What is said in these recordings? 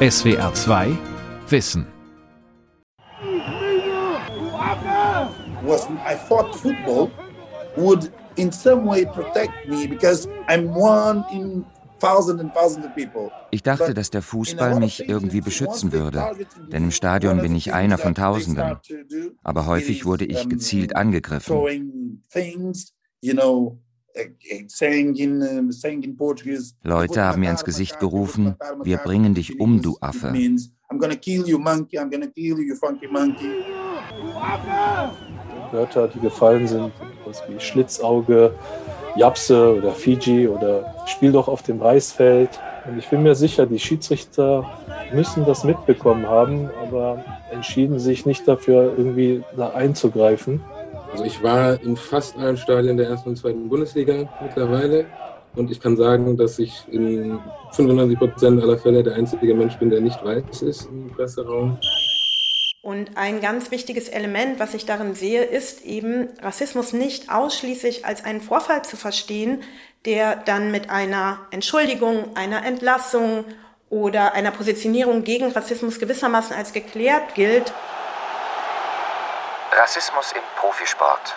SWR 2 Wissen. was I thought football would in some way protect me because I'm one in thousands and thousands of people. Ich dachte, dass der Fußball mich irgendwie beschützen würde, denn im Stadion bin ich einer von Tausenden. Aber häufig wurde ich gezielt angegriffen. Leute haben mir ins Gesicht gerufen, wir bringen dich um, du Affe. Wörter, die gefallen sind, was wie Schlitzauge, Japse oder Fiji oder Spiel doch auf dem Reisfeld. Und ich bin mir sicher, die Schiedsrichter müssen das mitbekommen haben, aber entschieden sich nicht dafür, irgendwie da einzugreifen. Also ich war in fast allen Stadien der ersten und zweiten Bundesliga mittlerweile. Und ich kann sagen, dass ich in 95 Prozent aller Fälle der einzige Mensch bin, der nicht weiß ist im Presseraum. Und ein ganz wichtiges Element, was ich darin sehe, ist eben Rassismus nicht ausschließlich als einen Vorfall zu verstehen, der dann mit einer Entschuldigung, einer Entlassung oder einer Positionierung gegen Rassismus gewissermaßen als geklärt gilt. Rassismus im Profisport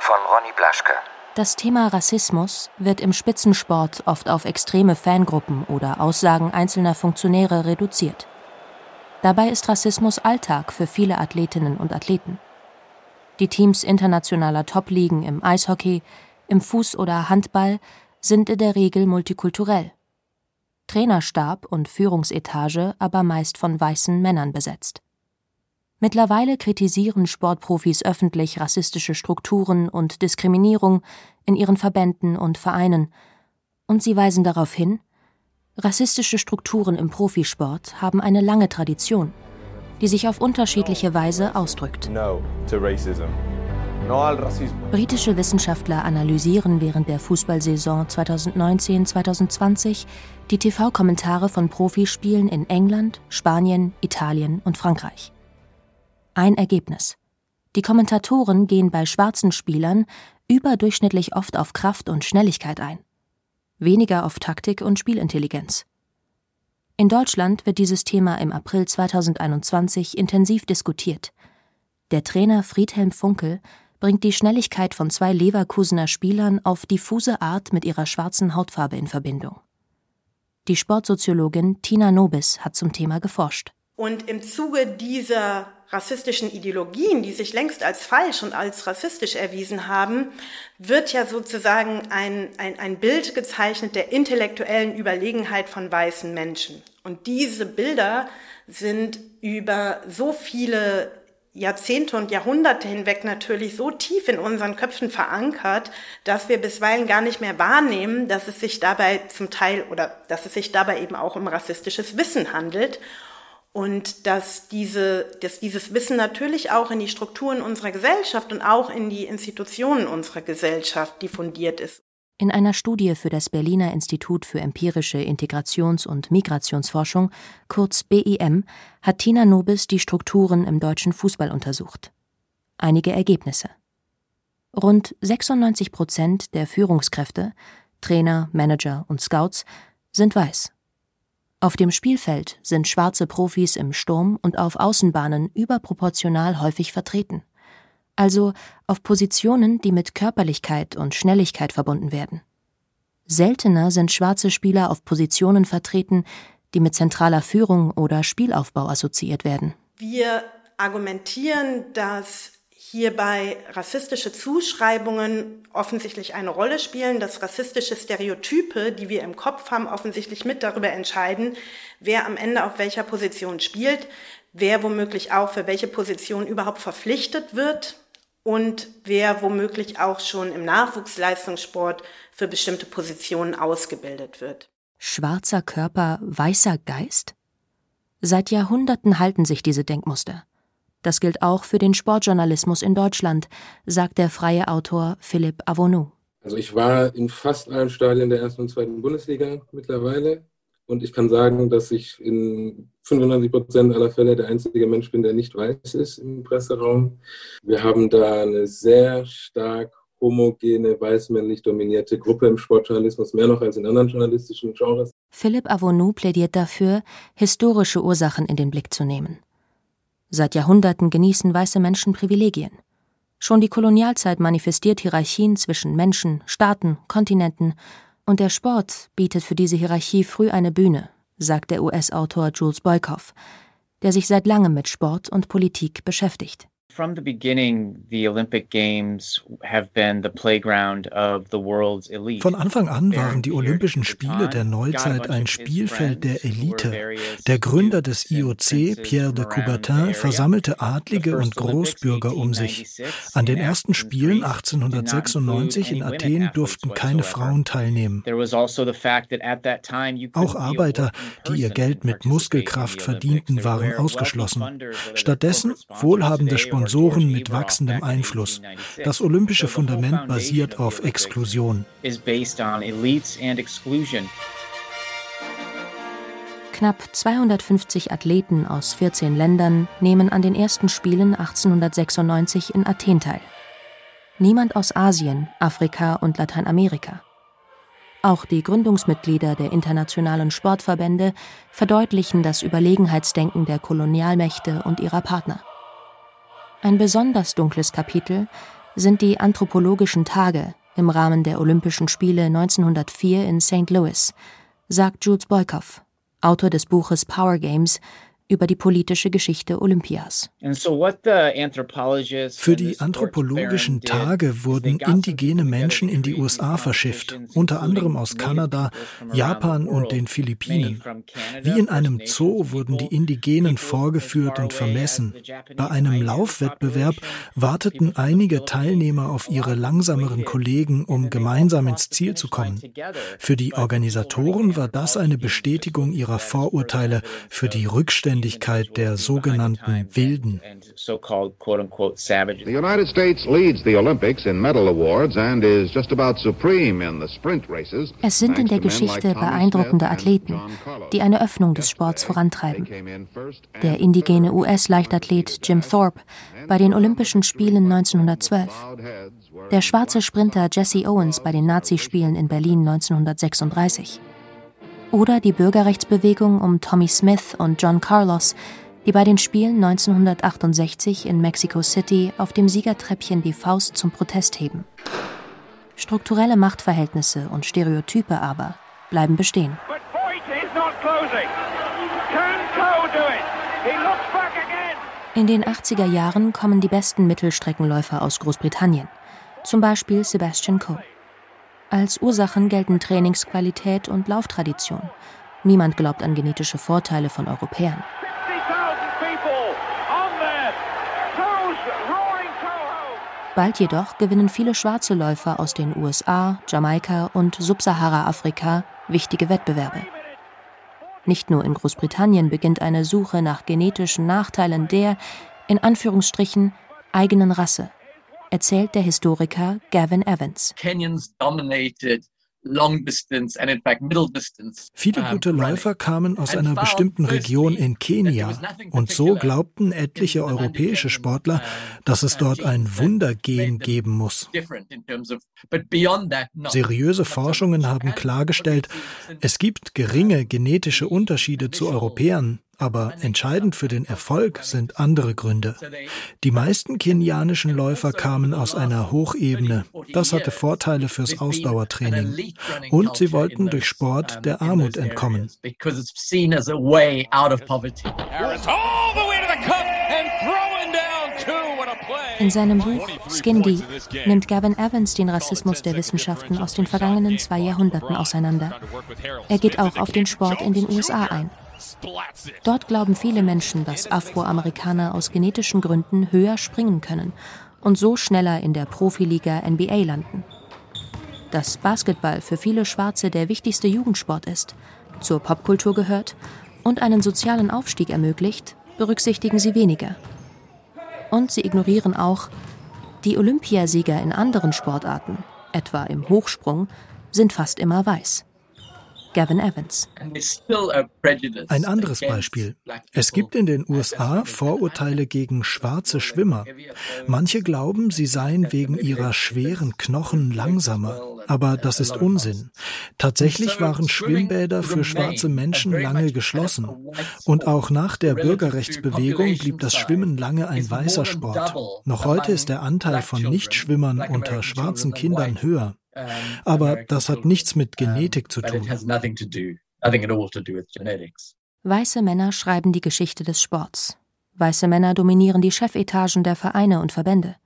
von Ronny Blaschke. Das Thema Rassismus wird im Spitzensport oft auf extreme Fangruppen oder Aussagen einzelner Funktionäre reduziert. Dabei ist Rassismus Alltag für viele Athletinnen und Athleten. Die Teams internationaler Top-Ligen im Eishockey, im Fuß- oder Handball sind in der Regel multikulturell. Trainerstab und Führungsetage aber meist von weißen Männern besetzt. Mittlerweile kritisieren Sportprofis öffentlich rassistische Strukturen und Diskriminierung in ihren Verbänden und Vereinen, und sie weisen darauf hin, Rassistische Strukturen im Profisport haben eine lange Tradition, die sich auf unterschiedliche Weise ausdrückt. Britische Wissenschaftler analysieren während der Fußballsaison 2019-2020 die TV-Kommentare von Profispielen in England, Spanien, Italien und Frankreich. Ein Ergebnis. Die Kommentatoren gehen bei schwarzen Spielern überdurchschnittlich oft auf Kraft und Schnelligkeit ein weniger auf Taktik und Spielintelligenz. In Deutschland wird dieses Thema im April 2021 intensiv diskutiert. Der Trainer Friedhelm Funkel bringt die Schnelligkeit von zwei Leverkusener Spielern auf diffuse Art mit ihrer schwarzen Hautfarbe in Verbindung. Die Sportsoziologin Tina Nobis hat zum Thema geforscht. Und im Zuge dieser rassistischen Ideologien, die sich längst als falsch und als rassistisch erwiesen haben, wird ja sozusagen ein, ein, ein Bild gezeichnet der intellektuellen Überlegenheit von weißen Menschen. Und diese Bilder sind über so viele Jahrzehnte und Jahrhunderte hinweg natürlich so tief in unseren Köpfen verankert, dass wir bisweilen gar nicht mehr wahrnehmen, dass es sich dabei zum Teil oder dass es sich dabei eben auch um rassistisches Wissen handelt und dass, diese, dass dieses Wissen natürlich auch in die Strukturen unserer Gesellschaft und auch in die Institutionen unserer Gesellschaft diffundiert ist. In einer Studie für das Berliner Institut für empirische Integrations- und Migrationsforschung, kurz BIM, hat Tina Nobis die Strukturen im deutschen Fußball untersucht. Einige Ergebnisse. Rund 96 Prozent der Führungskräfte, Trainer, Manager und Scouts sind weiß. Auf dem Spielfeld sind schwarze Profis im Sturm und auf Außenbahnen überproportional häufig vertreten. Also auf Positionen, die mit Körperlichkeit und Schnelligkeit verbunden werden. Seltener sind schwarze Spieler auf Positionen vertreten, die mit zentraler Führung oder Spielaufbau assoziiert werden. Wir argumentieren, dass hierbei rassistische Zuschreibungen offensichtlich eine Rolle spielen, dass rassistische Stereotype, die wir im Kopf haben, offensichtlich mit darüber entscheiden, wer am Ende auf welcher Position spielt, wer womöglich auch für welche Position überhaupt verpflichtet wird und wer womöglich auch schon im Nachwuchsleistungssport für bestimmte Positionen ausgebildet wird. Schwarzer Körper, weißer Geist? Seit Jahrhunderten halten sich diese Denkmuster. Das gilt auch für den Sportjournalismus in Deutschland, sagt der freie Autor Philipp Avonou. Also ich war in fast allen Stadien der ersten und zweiten Bundesliga mittlerweile. Und ich kann sagen, dass ich in 95 Prozent aller Fälle der einzige Mensch bin, der nicht weiß ist im Presseraum. Wir haben da eine sehr stark homogene, weißmännlich dominierte Gruppe im Sportjournalismus, mehr noch als in anderen journalistischen Genres. Philipp Avonou plädiert dafür, historische Ursachen in den Blick zu nehmen. Seit Jahrhunderten genießen weiße Menschen Privilegien. Schon die Kolonialzeit manifestiert Hierarchien zwischen Menschen, Staaten, Kontinenten, und der Sport bietet für diese Hierarchie früh eine Bühne, sagt der US-Autor Jules Boykoff, der sich seit langem mit Sport und Politik beschäftigt. From the beginning, the Olympic Games have been the playground of the world's elite. Von Anfang an waren die Olympischen Spiele der Neuzeit ein Spielfeld der Elite. Der Gründer des IOC, Pierre de Coubertin, versammelte Adlige und Großbürger um sich. An den ersten Spielen 1896 in Athen durften keine Frauen teilnehmen. Also Auch Arbeiter, die ihr Geld mit Muskelkraft verdienten, waren ausgeschlossen. Stattdessen wohlhabende Sponsoren Sponsoren mit wachsendem Einfluss. Das olympische Fundament basiert auf Exklusion. Knapp 250 Athleten aus 14 Ländern nehmen an den ersten Spielen 1896 in Athen teil. Niemand aus Asien, Afrika und Lateinamerika. Auch die Gründungsmitglieder der internationalen Sportverbände verdeutlichen das Überlegenheitsdenken der Kolonialmächte und ihrer Partner. Ein besonders dunkles Kapitel sind die anthropologischen Tage im Rahmen der Olympischen Spiele 1904 in St. Louis, sagt Jules Boykoff, Autor des Buches Power Games über die politische Geschichte Olympias. Für die anthropologischen Tage wurden indigene Menschen in die USA verschifft, unter anderem aus Kanada, Japan und den Philippinen. Wie in einem Zoo wurden die Indigenen vorgeführt und vermessen. Bei einem Laufwettbewerb warteten einige Teilnehmer auf ihre langsameren Kollegen, um gemeinsam ins Ziel zu kommen. Für die Organisatoren war das eine Bestätigung ihrer Vorurteile für die Rückstände Notwendigkeit der sogenannten Wilden. The United States leads the Olympics in medal awards and is just about supreme in the sprint races. Es sind in der Geschichte beeindruckende Athleten, die eine Öffnung des Sports vorantreiben. Der indigene US-Leichtathlet Jim Thorpe bei den Olympischen Spielen 1912. Der schwarze Sprinter Jesse Owens bei den Nazispielen in Berlin 1936 oder die Bürgerrechtsbewegung um Tommy Smith und John Carlos, die bei den Spielen 1968 in Mexico City auf dem Siegertreppchen die Faust zum Protest heben. Strukturelle Machtverhältnisse und Stereotype aber bleiben bestehen. In den 80er Jahren kommen die besten Mittelstreckenläufer aus Großbritannien, zum Beispiel Sebastian Coe. Als Ursachen gelten Trainingsqualität und Lauftradition. Niemand glaubt an genetische Vorteile von Europäern. Bald jedoch gewinnen viele schwarze Läufer aus den USA, Jamaika und Subsahara-Afrika wichtige Wettbewerbe. Nicht nur in Großbritannien beginnt eine Suche nach genetischen Nachteilen der, in Anführungsstrichen, eigenen Rasse erzählt der Historiker Gavin Evans. Viele gute Läufer kamen aus einer bestimmten Region in Kenia. und so glaubten etliche europäische Sportler, dass es dort ein Wundergen geben muss. Seriöse Forschungen haben klargestellt, es gibt geringe genetische Unterschiede zu Europäern, aber entscheidend für den Erfolg sind andere Gründe. Die meisten kenianischen Läufer kamen aus einer Hochebene. Das hatte Vorteile fürs Ausdauertraining. Und sie wollten durch Sport der Armut entkommen. In seinem Buch Skin Deep nimmt Gavin Evans den Rassismus der Wissenschaften aus den vergangenen zwei Jahrhunderten auseinander. Er geht auch auf den Sport in den USA ein. Dort glauben viele Menschen, dass Afroamerikaner aus genetischen Gründen höher springen können und so schneller in der Profiliga NBA landen. Dass Basketball für viele Schwarze der wichtigste Jugendsport ist, zur Popkultur gehört und einen sozialen Aufstieg ermöglicht, berücksichtigen sie weniger. Und sie ignorieren auch, die Olympiasieger in anderen Sportarten, etwa im Hochsprung, sind fast immer weiß. Gavin Evans. Ein anderes Beispiel. Es gibt in den USA Vorurteile gegen schwarze Schwimmer. Manche glauben, sie seien wegen ihrer schweren Knochen langsamer. Aber das ist Unsinn. Tatsächlich waren Schwimmbäder für schwarze Menschen lange geschlossen. Und auch nach der Bürgerrechtsbewegung blieb das Schwimmen lange ein weißer Sport. Noch heute ist der Anteil von Nichtschwimmern unter schwarzen Kindern höher. Aber das hat nichts mit Genetik zu tun. Weiße Männer schreiben die Geschichte des Sports. Weiße Männer dominieren die Chefetagen der Vereine und Verbände.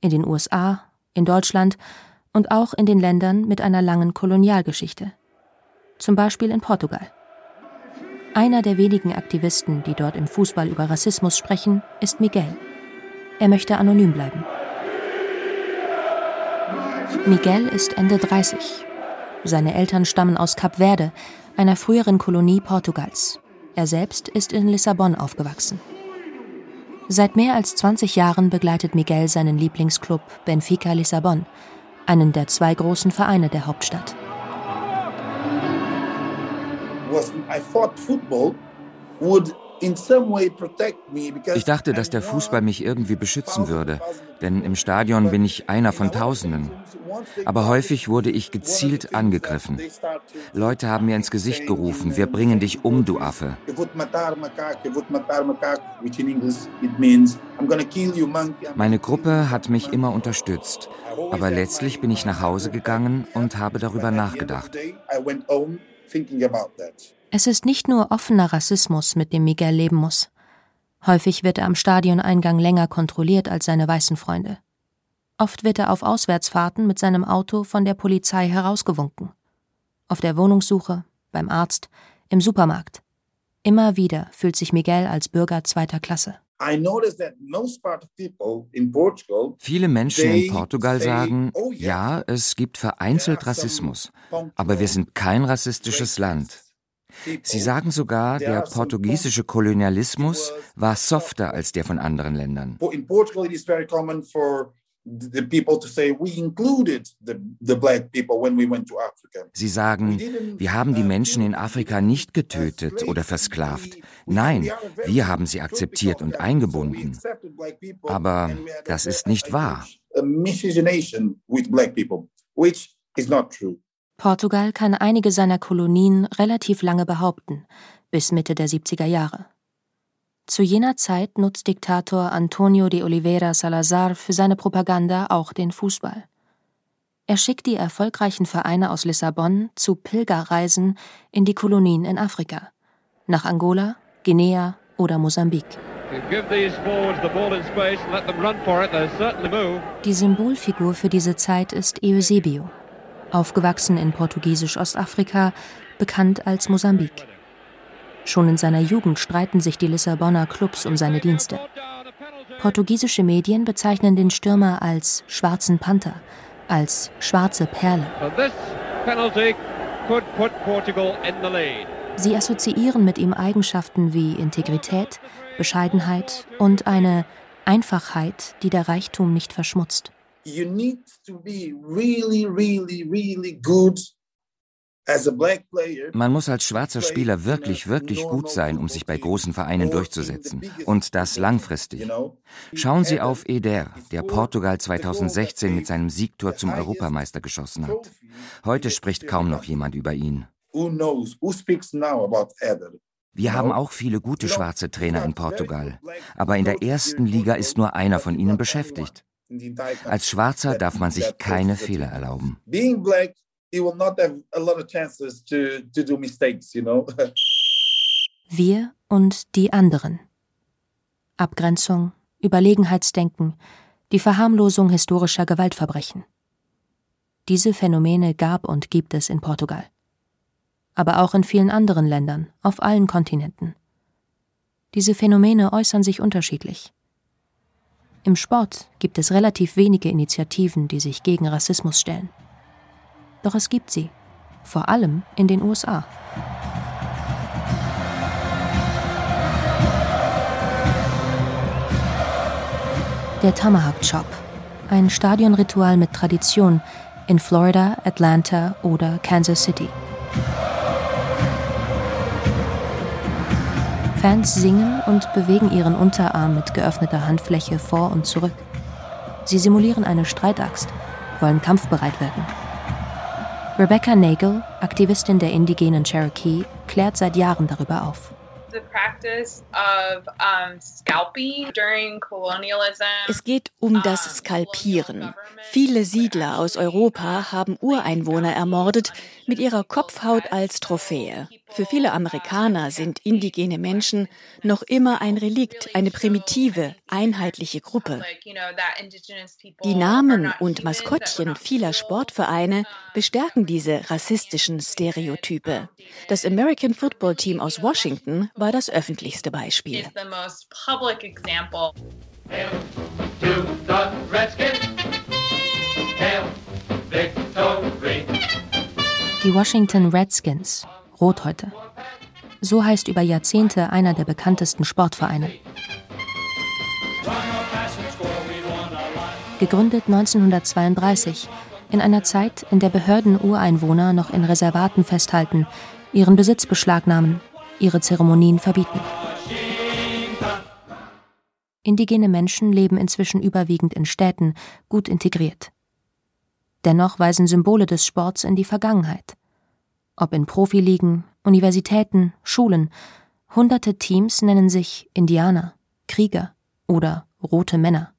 In den USA, in Deutschland und auch in den Ländern mit einer langen Kolonialgeschichte. Zum Beispiel in Portugal. Einer der wenigen Aktivisten, die dort im Fußball über Rassismus sprechen, ist Miguel. Er möchte anonym bleiben. Miguel ist Ende 30. Seine Eltern stammen aus Kap Verde, einer früheren Kolonie Portugals. Er selbst ist in Lissabon aufgewachsen. Seit mehr als 20 Jahren begleitet Miguel seinen Lieblingsclub Benfica Lissabon, einen der zwei großen Vereine der Hauptstadt. I thought football would ich dachte, dass der Fußball mich irgendwie beschützen würde, denn im Stadion bin ich einer von Tausenden. Aber häufig wurde ich gezielt angegriffen. Leute haben mir ins Gesicht gerufen, wir bringen dich um, du Affe. Meine Gruppe hat mich immer unterstützt, aber letztlich bin ich nach Hause gegangen und habe darüber nachgedacht. Es ist nicht nur offener Rassismus, mit dem Miguel leben muss. Häufig wird er am Stadioneingang länger kontrolliert als seine weißen Freunde. Oft wird er auf Auswärtsfahrten mit seinem Auto von der Polizei herausgewunken. Auf der Wohnungssuche, beim Arzt, im Supermarkt. Immer wieder fühlt sich Miguel als Bürger zweiter Klasse. Viele Menschen in Portugal sagen, oh, ja, es gibt vereinzelt Rassismus, aber wir sind kein rassistisches Land. Sie sagen sogar, der portugiesische Kolonialismus war softer als der von anderen Ländern. Sie sagen, wir haben die Menschen in Afrika nicht getötet oder versklavt. Nein, wir haben sie akzeptiert und eingebunden. Aber das ist nicht wahr. Portugal kann einige seiner Kolonien relativ lange behaupten, bis Mitte der 70er Jahre. Zu jener Zeit nutzt Diktator Antonio de Oliveira Salazar für seine Propaganda auch den Fußball. Er schickt die erfolgreichen Vereine aus Lissabon zu Pilgerreisen in die Kolonien in Afrika, nach Angola, Guinea oder Mosambik. Die Symbolfigur für diese Zeit ist Eusebio, aufgewachsen in portugiesisch-Ostafrika, bekannt als Mosambik. Schon in seiner Jugend streiten sich die Lissabonner Clubs um seine Dienste. Portugiesische Medien bezeichnen den Stürmer als schwarzen Panther, als schwarze Perle. Sie assoziieren mit ihm Eigenschaften wie Integrität, Bescheidenheit und eine Einfachheit, die der Reichtum nicht verschmutzt you need to be really, really, really good man muss als schwarzer Spieler wirklich, wirklich gut sein, um sich bei großen Vereinen durchzusetzen. Und das langfristig. Schauen Sie auf Eder, der Portugal 2016 mit seinem Siegtor zum Europameister geschossen hat. Heute spricht kaum noch jemand über ihn. Wir haben auch viele gute schwarze Trainer in Portugal. Aber in der ersten Liga ist nur einer von ihnen beschäftigt. Als Schwarzer darf man sich keine Fehler erlauben. Wir und die anderen. Abgrenzung, Überlegenheitsdenken, die Verharmlosung historischer Gewaltverbrechen. Diese Phänomene gab und gibt es in Portugal. Aber auch in vielen anderen Ländern, auf allen Kontinenten. Diese Phänomene äußern sich unterschiedlich. Im Sport gibt es relativ wenige Initiativen, die sich gegen Rassismus stellen. Doch es gibt sie, vor allem in den USA. Der Tomahawk Chop, ein Stadionritual mit Tradition in Florida, Atlanta oder Kansas City. Fans singen und bewegen ihren Unterarm mit geöffneter Handfläche vor und zurück. Sie simulieren eine Streitaxt, wollen kampfbereit wirken. Rebecca Nagel, Aktivistin der indigenen Cherokee, klärt seit Jahren darüber auf. Es geht um das Skalpieren. Viele Siedler aus Europa haben Ureinwohner ermordet mit ihrer Kopfhaut als Trophäe. Für viele Amerikaner sind indigene Menschen noch immer ein Relikt, eine primitive, einheitliche Gruppe. Die Namen und Maskottchen vieler Sportvereine bestärken diese rassistischen Stereotype. Das American Football Team aus Washington war das öffentlichste Beispiel. Die Washington Redskins, Rothäute. So heißt über Jahrzehnte einer der bekanntesten Sportvereine. Gegründet 1932, in einer Zeit, in der Behörden Ureinwohner noch in Reservaten festhalten, ihren Besitz beschlagnahmen, ihre Zeremonien verbieten. Indigene Menschen leben inzwischen überwiegend in Städten, gut integriert. Dennoch weisen Symbole des Sports in die Vergangenheit. Ob in Profiligen, Universitäten, Schulen, hunderte Teams nennen sich Indianer, Krieger oder Rote Männer.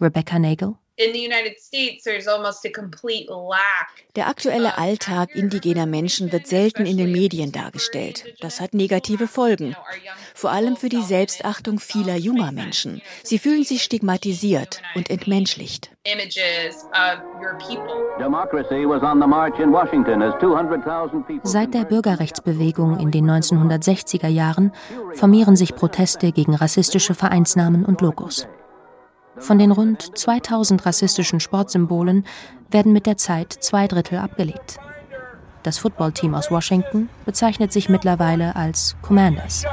Rebecca Nagel der aktuelle Alltag indigener Menschen wird selten in den Medien dargestellt. Das hat negative Folgen. Vor allem für die Selbstachtung vieler junger Menschen. Sie fühlen sich stigmatisiert und entmenschlicht. Seit der Bürgerrechtsbewegung in den 1960er Jahren formieren sich Proteste gegen rassistische Vereinsnamen und Logos. Von den rund 2000 rassistischen Sportsymbolen werden mit der Zeit zwei Drittel abgelegt. Das Footballteam aus Washington bezeichnet sich mittlerweile als Commanders.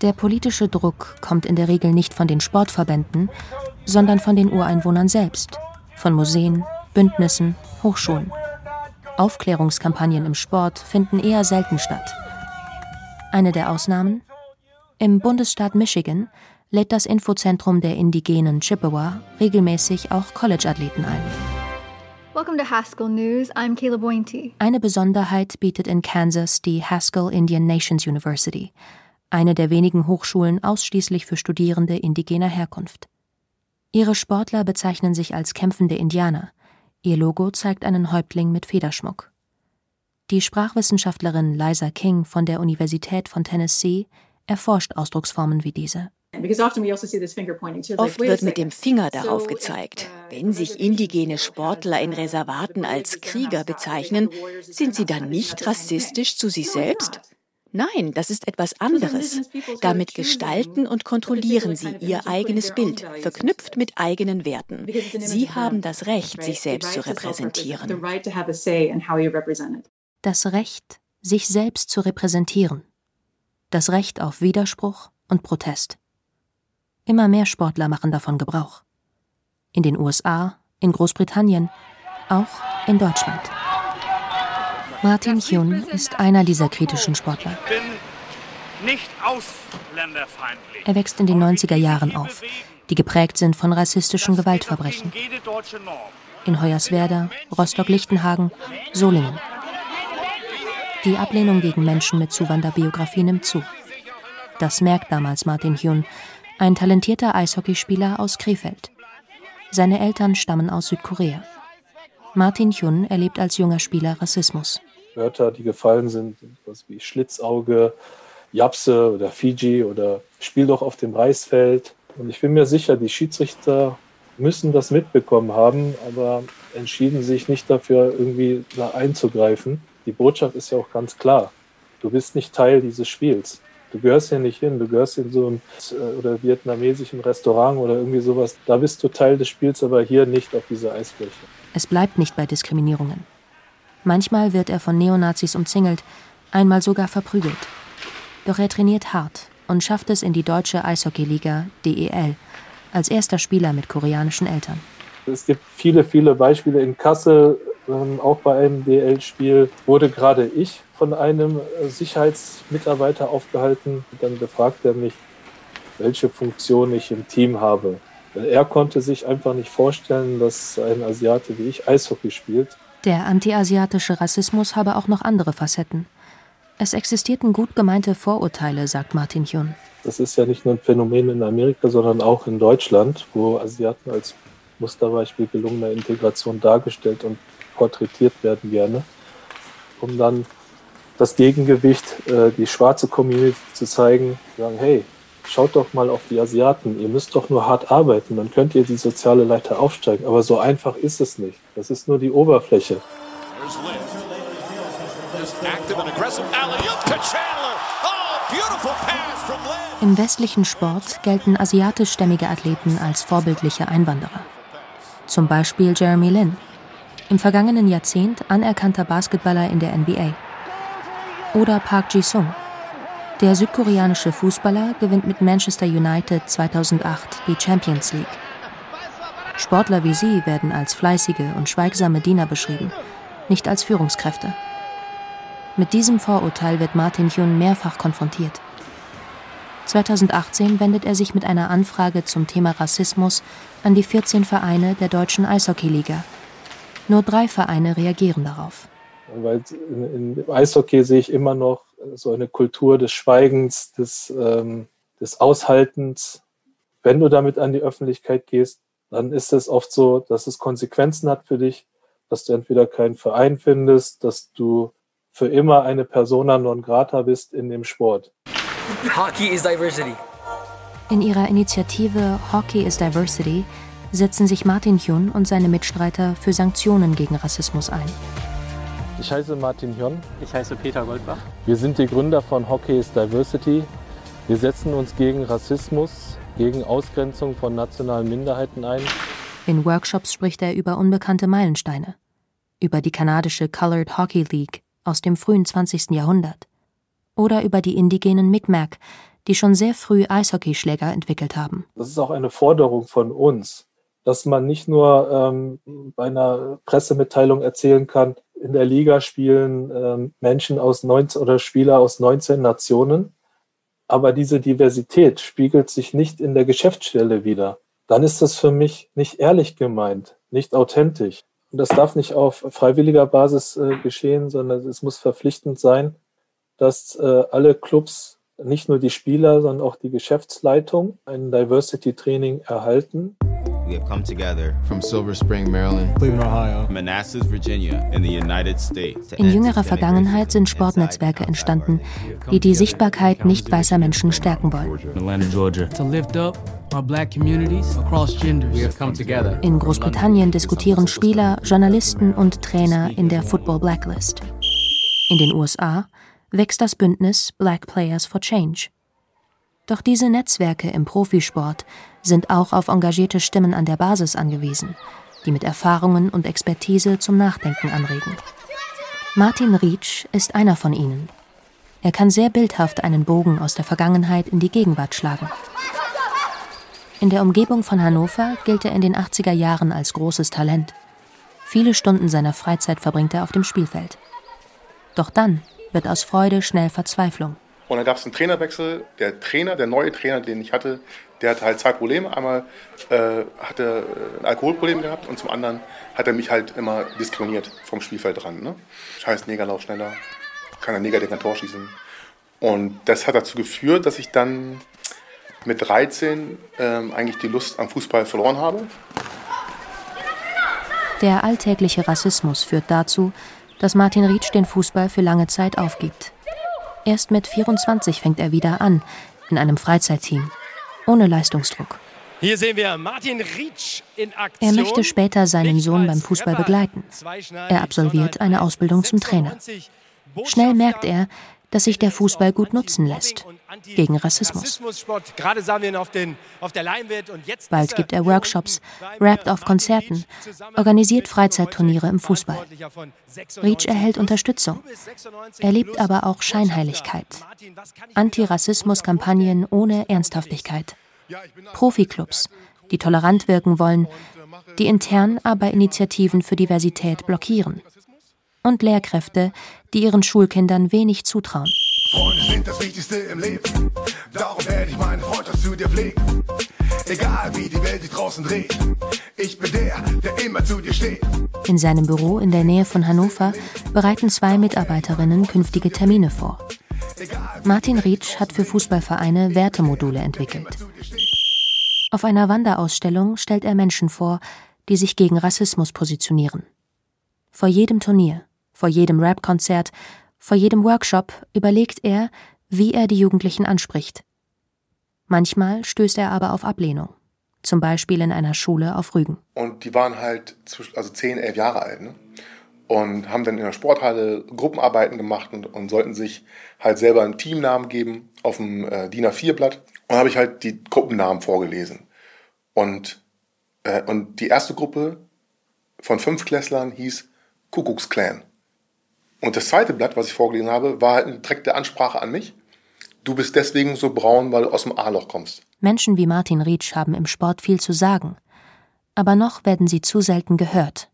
Der politische Druck kommt in der Regel nicht von den Sportverbänden, sondern von den Ureinwohnern selbst, von Museen, Bündnissen, Hochschulen. Aufklärungskampagnen im Sport finden eher selten statt. Eine der Ausnahmen im Bundesstaat Michigan lädt das Infozentrum der indigenen Chippewa regelmäßig auch College-Athleten ein. Welcome to Haskell News. I'm Caleb Bointy. Eine Besonderheit bietet in Kansas die Haskell Indian Nations University, eine der wenigen Hochschulen ausschließlich für Studierende indigener Herkunft. Ihre Sportler bezeichnen sich als kämpfende Indianer. Ihr Logo zeigt einen Häuptling mit Federschmuck. Die Sprachwissenschaftlerin Liza King von der Universität von Tennessee erforscht Ausdrucksformen wie diese. Also Oft wird mit dem Finger darauf gezeigt. Uh, Wenn sich indigene Sportler in Reservaten als Krieger bezeichnen, sind sie dann nicht rassistisch zu sich selbst? Nein, das ist etwas anderes. Damit gestalten und kontrollieren sie ihr eigenes Bild, verknüpft mit eigenen Werten. Sie haben das Recht, sich selbst zu repräsentieren. Das Recht, sich selbst zu repräsentieren das Recht auf Widerspruch und Protest. Immer mehr Sportler machen davon Gebrauch. In den USA, in Großbritannien, auch in Deutschland. Martin Hyun ist einer dieser kritischen Sportler. Er wächst in den 90er Jahren auf, die geprägt sind von rassistischen Gewaltverbrechen. In Hoyerswerda, Rostock-Lichtenhagen, Solingen. Die Ablehnung gegen Menschen mit Zuwanderbiografie nimmt zu. Das merkt damals Martin Hyun, ein talentierter Eishockeyspieler aus Krefeld. Seine Eltern stammen aus Südkorea. Martin Hyun erlebt als junger Spieler Rassismus. Wörter, die gefallen sind, was wie Schlitzauge, Japse oder Fiji oder Spiel doch auf dem Reisfeld. Und ich bin mir sicher, die Schiedsrichter müssen das mitbekommen haben, aber entschieden sich nicht dafür, irgendwie da einzugreifen die Botschaft ist ja auch ganz klar. Du bist nicht Teil dieses Spiels. Du gehörst hier nicht hin. Du gehörst in so einem äh, oder vietnamesischen Restaurant oder irgendwie sowas. Da bist du Teil des Spiels, aber hier nicht auf dieser Eisfläche. Es bleibt nicht bei Diskriminierungen. Manchmal wird er von Neonazis umzingelt, einmal sogar verprügelt. Doch er trainiert hart und schafft es in die deutsche Eishockeyliga DEL als erster Spieler mit koreanischen Eltern. Es gibt viele, viele Beispiele. In Kassel ähm, auch bei einem DL-Spiel, wurde gerade ich von einem äh, Sicherheitsmitarbeiter aufgehalten. Dann befragt er mich, welche Funktion ich im Team habe. Er konnte sich einfach nicht vorstellen, dass ein Asiate wie ich Eishockey spielt. Der antiasiatische Rassismus habe auch noch andere Facetten. Es existierten gut gemeinte Vorurteile, sagt Martin Jun. Das ist ja nicht nur ein Phänomen in Amerika, sondern auch in Deutschland, wo Asiaten als Musterbeispiel gelungener Integration dargestellt und porträtiert werden gerne, um dann das Gegengewicht, äh, die schwarze Community zu zeigen, sagen, hey, schaut doch mal auf die Asiaten, ihr müsst doch nur hart arbeiten, dann könnt ihr die soziale Leiter aufsteigen. Aber so einfach ist es nicht. Das ist nur die Oberfläche. Oh, Im westlichen Sport gelten asiatischstämmige Athleten als vorbildliche Einwanderer. Zum Beispiel Jeremy Lin, im vergangenen Jahrzehnt anerkannter Basketballer in der NBA. Oder Park Ji-sung, der südkoreanische Fußballer gewinnt mit Manchester United 2008 die Champions League. Sportler wie sie werden als fleißige und schweigsame Diener beschrieben, nicht als Führungskräfte. Mit diesem Vorurteil wird Martin Hyun mehrfach konfrontiert. 2018 wendet er sich mit einer Anfrage zum Thema Rassismus an die 14 Vereine der deutschen Eishockeyliga. Nur drei Vereine reagieren darauf. Weil im Eishockey sehe ich immer noch so eine Kultur des Schweigens, des, ähm, des Aushaltens. Wenn du damit an die Öffentlichkeit gehst, dann ist es oft so, dass es Konsequenzen hat für dich, dass du entweder keinen Verein findest, dass du für immer eine Persona non grata bist in dem Sport. Hockey is Diversity. In ihrer Initiative Hockey is Diversity setzen sich Martin Hyun und seine Mitstreiter für Sanktionen gegen Rassismus ein. Ich heiße Martin Hyun. Ich heiße Peter Goldbach. Wir sind die Gründer von Hockey is Diversity. Wir setzen uns gegen Rassismus, gegen Ausgrenzung von nationalen Minderheiten ein. In Workshops spricht er über unbekannte Meilensteine, über die kanadische Colored Hockey League aus dem frühen 20. Jahrhundert oder über die indigenen Mi'kmaq, die schon sehr früh Eishockeyschläger entwickelt haben. Das ist auch eine Forderung von uns, dass man nicht nur ähm, bei einer Pressemitteilung erzählen kann, in der Liga spielen ähm, Menschen aus 19 oder Spieler aus 19 Nationen, aber diese Diversität spiegelt sich nicht in der Geschäftsstelle wieder. Dann ist das für mich nicht ehrlich gemeint, nicht authentisch. Und das darf nicht auf freiwilliger Basis äh, geschehen, sondern es muss verpflichtend sein, dass äh, alle Clubs, nicht nur die Spieler, sondern auch die Geschäftsleitung ein Diversity Training erhalten. We have come together from Silver Spring, Maryland, Cleveland, Ohio, Manassas, Virginia, in the United States. In jüngerer Vergangenheit sind Sportnetzwerke entstanden, die die Sichtbarkeit nicht weißer Menschen stärken wollen. In Großbritannien diskutieren Spieler, Journalisten und Trainer in der Football Blacklist. In den USA wächst das Bündnis Black Players for Change. Doch diese Netzwerke im Profisport sind auch auf engagierte Stimmen an der Basis angewiesen, die mit Erfahrungen und Expertise zum Nachdenken anregen. Martin Rietzsch ist einer von ihnen. Er kann sehr bildhaft einen Bogen aus der Vergangenheit in die Gegenwart schlagen. In der Umgebung von Hannover gilt er in den 80er Jahren als großes Talent. Viele Stunden seiner Freizeit verbringt er auf dem Spielfeld. Doch dann wird aus Freude schnell Verzweiflung. Und dann gab es einen Trainerwechsel. Der Trainer, der neue Trainer, den ich hatte, der hatte halt zwei Probleme. Einmal äh, er ein Alkoholproblem gehabt und zum anderen hat er mich halt immer diskriminiert vom Spielfeld dran. Ne? Scheiß Neger lauf schneller, kann ein Neger den Tor schießen. Und das hat dazu geführt, dass ich dann mit 13 ähm, eigentlich die Lust am Fußball verloren habe. Der alltägliche Rassismus führt dazu, dass Martin Rietsch den Fußball für lange Zeit aufgibt. Erst mit 24 fängt er wieder an, in einem Freizeitteam, ohne Leistungsdruck. Hier sehen wir Martin Rietsch in Aktion. Er möchte später seinen Sohn beim Fußball begleiten. Er absolviert eine Ausbildung zum Trainer. Schnell merkt er, dass sich der Fußball gut nutzen lässt gegen Rassismus. Bald gibt er Workshops, rappt auf Konzerten, organisiert Freizeitturniere im Fußball. Reach erhält Unterstützung. Er lebt aber auch Scheinheiligkeit. Antirassismus-Kampagnen ohne Ernsthaftigkeit. Profiklubs, die tolerant wirken wollen, die intern aber Initiativen für Diversität blockieren. Und Lehrkräfte, die ihren Schulkindern wenig zutrauen. Freunde sind das Wichtigste im Leben. Darum werde ich meine Freundschaft zu dir pflegen. Egal wie die Welt sich draußen dreht. Ich bin der, der immer zu dir steht. In seinem Büro in der Nähe von Hannover bereiten zwei Mitarbeiterinnen künftige Termine vor. Martin Rietsch hat für Fußballvereine Wertemodule entwickelt. Auf einer Wanderausstellung stellt er Menschen vor, die sich gegen Rassismus positionieren. Vor jedem Turnier, vor jedem Rap-Konzert, vor jedem Workshop überlegt er, wie er die Jugendlichen anspricht. Manchmal stößt er aber auf Ablehnung, zum Beispiel in einer Schule auf Rügen. Und die waren halt also 10, 11 Jahre alt. Ne? und haben dann in der Sporthalle Gruppenarbeiten gemacht und, und sollten sich halt selber einen Teamnamen geben auf dem äh, DIN A4-Blatt. Und habe ich halt die Gruppennamen vorgelesen. Und, äh, und die erste Gruppe von fünf Klässlern hieß Kuckucksklan. Und das zweite Blatt, was ich vorgelesen habe, war halt eine direkte Ansprache an mich. Du bist deswegen so braun, weil du aus dem A-Loch kommst. Menschen wie Martin Rietsch haben im Sport viel zu sagen. Aber noch werden sie zu selten gehört.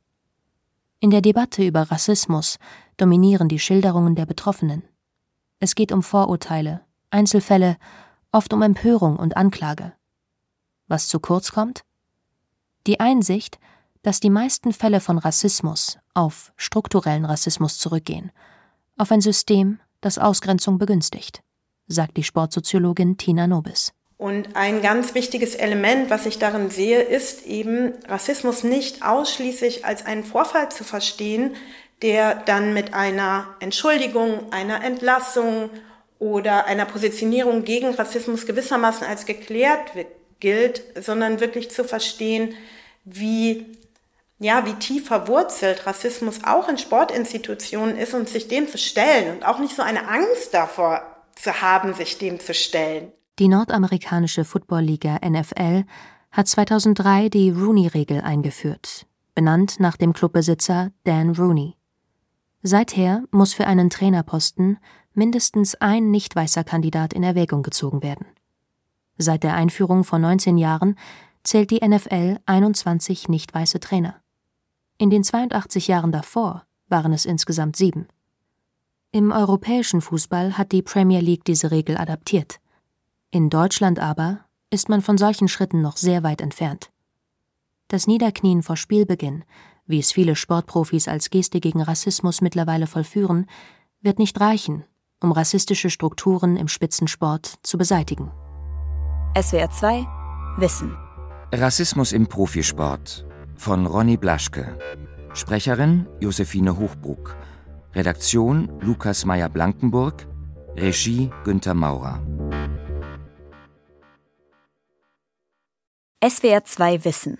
In der Debatte über Rassismus dominieren die Schilderungen der Betroffenen. Es geht um Vorurteile, Einzelfälle, oft um Empörung und Anklage. Was zu kurz kommt? Die Einsicht, dass die meisten Fälle von Rassismus auf strukturellen Rassismus zurückgehen, auf ein System, das Ausgrenzung begünstigt, sagt die Sportsoziologin Tina Nobis. Und ein ganz wichtiges Element, was ich darin sehe, ist eben Rassismus nicht ausschließlich als einen Vorfall zu verstehen, der dann mit einer Entschuldigung, einer Entlassung oder einer Positionierung gegen Rassismus gewissermaßen als geklärt gilt, sondern wirklich zu verstehen, wie ja, wie tief verwurzelt Rassismus auch in Sportinstitutionen ist und sich dem zu stellen und auch nicht so eine Angst davor zu haben, sich dem zu stellen. Die nordamerikanische Footballliga NFL hat 2003 die Rooney-Regel eingeführt, benannt nach dem Clubbesitzer Dan Rooney. Seither muss für einen Trainerposten mindestens ein nicht weißer Kandidat in Erwägung gezogen werden. Seit der Einführung vor 19 Jahren zählt die NFL 21 nicht weiße Trainer. In den 82 Jahren davor waren es insgesamt sieben. Im europäischen Fußball hat die Premier League diese Regel adaptiert. In Deutschland aber ist man von solchen Schritten noch sehr weit entfernt. Das Niederknien vor Spielbeginn, wie es viele Sportprofis als Geste gegen Rassismus mittlerweile vollführen, wird nicht reichen, um rassistische Strukturen im Spitzensport zu beseitigen. SWR 2 Wissen Rassismus im Profisport von Ronny Blaschke. Sprecherin Josephine Hochbruck. Redaktion Lukas Meyer-Blankenburg. Regie Günther Maurer. SWR 2 Wissen.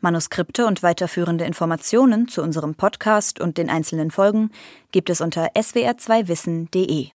Manuskripte und weiterführende Informationen zu unserem Podcast und den einzelnen Folgen gibt es unter swr2wissen.de.